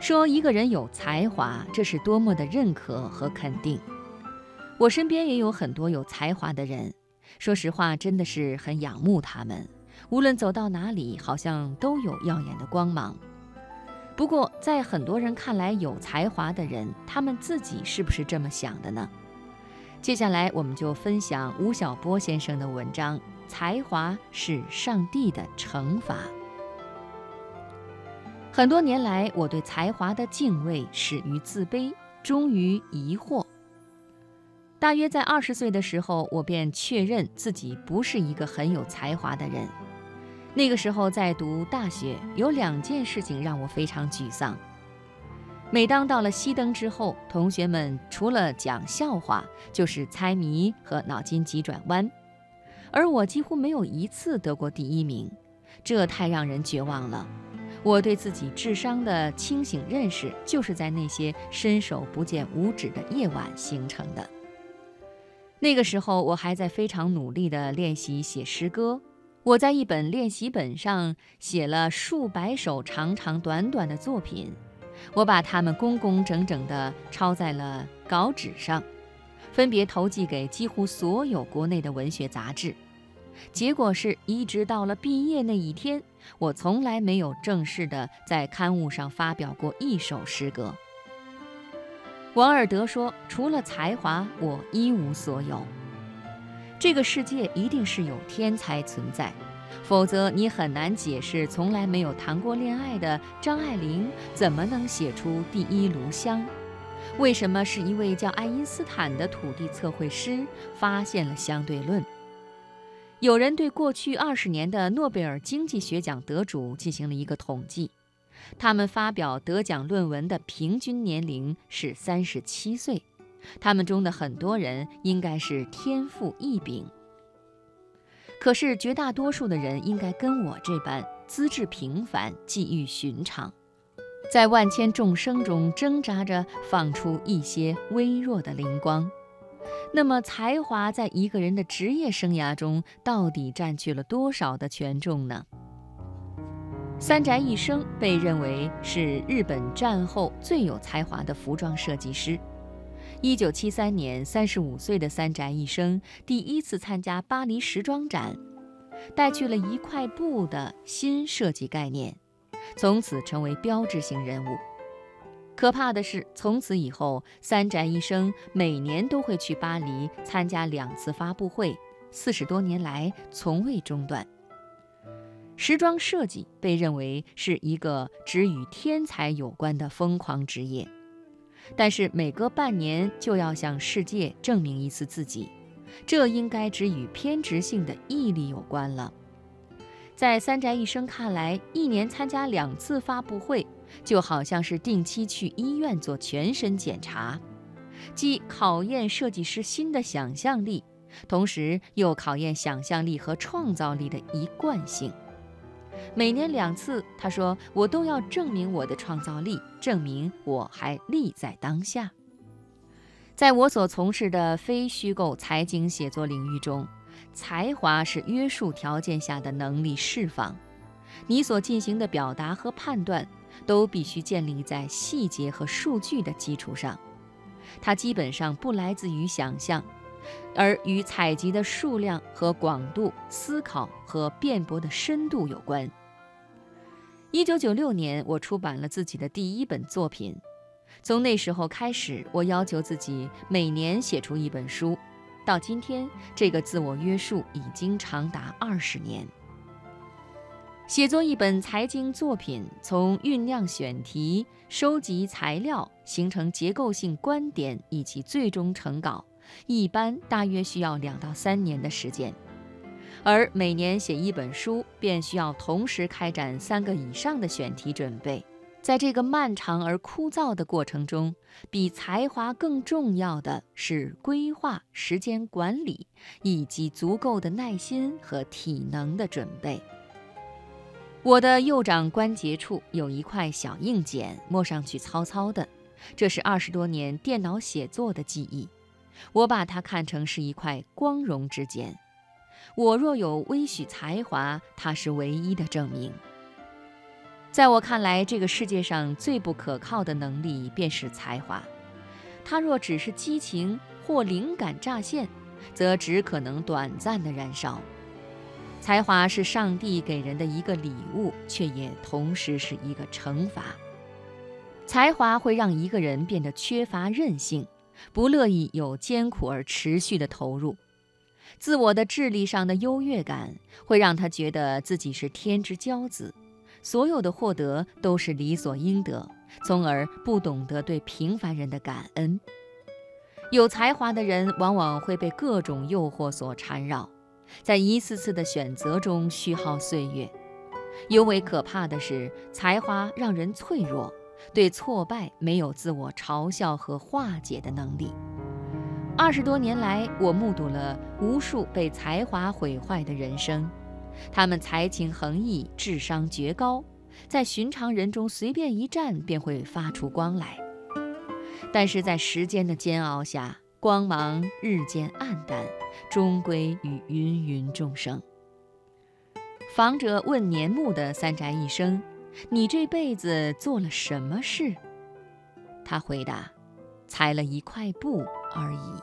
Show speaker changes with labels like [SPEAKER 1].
[SPEAKER 1] 说一个人有才华，这是多么的认可和肯定。我身边也有很多有才华的人，说实话，真的是很仰慕他们。无论走到哪里，好像都有耀眼的光芒。不过，在很多人看来，有才华的人，他们自己是不是这么想的呢？接下来，我们就分享吴晓波先生的文章《才华是上帝的惩罚》。很多年来，我对才华的敬畏始于自卑，终于疑惑。大约在二十岁的时候，我便确认自己不是一个很有才华的人。那个时候在读大学，有两件事情让我非常沮丧。每当到了熄灯之后，同学们除了讲笑话，就是猜谜和脑筋急转弯，而我几乎没有一次得过第一名，这太让人绝望了。我对自己智商的清醒认识，就是在那些伸手不见五指的夜晚形成的。那个时候，我还在非常努力地练习写诗歌。我在一本练习本上写了数百首长长短短的作品，我把它们工工整整地抄在了稿纸上，分别投寄给几乎所有国内的文学杂志。结果是一直到了毕业那一天，我从来没有正式的在刊物上发表过一首诗歌。王尔德说：“除了才华，我一无所有。这个世界一定是有天才存在，否则你很难解释从来没有谈过恋爱的张爱玲怎么能写出《第一炉香》，为什么是一位叫爱因斯坦的土地测绘师发现了相对论。”有人对过去二十年的诺贝尔经济学奖得主进行了一个统计，他们发表得奖论文的平均年龄是三十七岁，他们中的很多人应该是天赋异禀。可是绝大多数的人应该跟我这般资质平凡、际遇寻常，在万千众生中挣扎着放出一些微弱的灵光。那么，才华在一个人的职业生涯中到底占据了多少的权重呢？三宅一生被认为是日本战后最有才华的服装设计师。一九七三年，三十五岁的三宅一生第一次参加巴黎时装展，带去了一块布的新设计概念，从此成为标志性人物。可怕的是，从此以后，三宅一生每年都会去巴黎参加两次发布会，四十多年来从未中断。时装设计被认为是一个只与天才有关的疯狂职业，但是每隔半年就要向世界证明一次自己，这应该只与偏执性的毅力有关了。在三宅一生看来，一年参加两次发布会。就好像是定期去医院做全身检查，既考验设计师新的想象力，同时又考验想象力和创造力的一贯性。每年两次，他说：“我都要证明我的创造力，证明我还立在当下。”在我所从事的非虚构财经写作领域中，才华是约束条件下的能力释放。你所进行的表达和判断。都必须建立在细节和数据的基础上，它基本上不来自于想象，而与采集的数量和广度、思考和辩驳的深度有关。一九九六年，我出版了自己的第一本作品，从那时候开始，我要求自己每年写出一本书，到今天，这个自我约束已经长达二十年。写作一本财经作品，从酝酿选题、收集材料、形成结构性观点以及最终成稿，一般大约需要两到三年的时间；而每年写一本书，便需要同时开展三个以上的选题准备。在这个漫长而枯燥的过程中，比才华更重要的是规划、时间管理以及足够的耐心和体能的准备。我的右掌关节处有一块小硬茧，摸上去糙糙的，这是二十多年电脑写作的记忆。我把它看成是一块光荣之茧。我若有微许才华，它是唯一的证明。在我看来，这个世界上最不可靠的能力便是才华。它若只是激情或灵感乍现，则只可能短暂的燃烧。才华是上帝给人的一个礼物，却也同时是一个惩罚。才华会让一个人变得缺乏韧性，不乐意有艰苦而持续的投入。自我的智力上的优越感会让他觉得自己是天之骄子。所有的获得都是理所应得，从而不懂得对平凡人的感恩。有才华的人往往会被各种诱惑所缠绕，在一次次的选择中虚耗岁月。尤为可怕的是，才华让人脆弱，对挫败没有自我嘲笑和化解的能力。二十多年来，我目睹了无数被才华毁坏的人生。他们才情横溢，智商绝高，在寻常人中随便一站便会发出光来。但是在时间的煎熬下，光芒日渐暗淡，终归于芸芸众生。访者问年暮的三宅一生：“你这辈子做了什么事？”他回答：“裁了一块布而已。”